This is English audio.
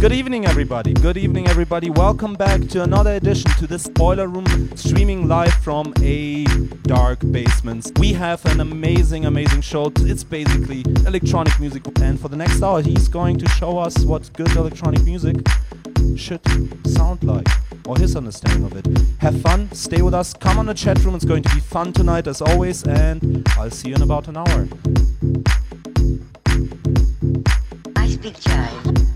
Good evening, everybody. Good evening, everybody. Welcome back to another edition to the Boiler Room streaming live from a dark basement. We have an amazing, amazing show. It's basically electronic music, and for the next hour, he's going to show us what good electronic music should sound like or his understanding of it. Have fun, stay with us, come on the chat room. It's going to be fun tonight, as always, and I'll see you in about an hour. I speak Chinese.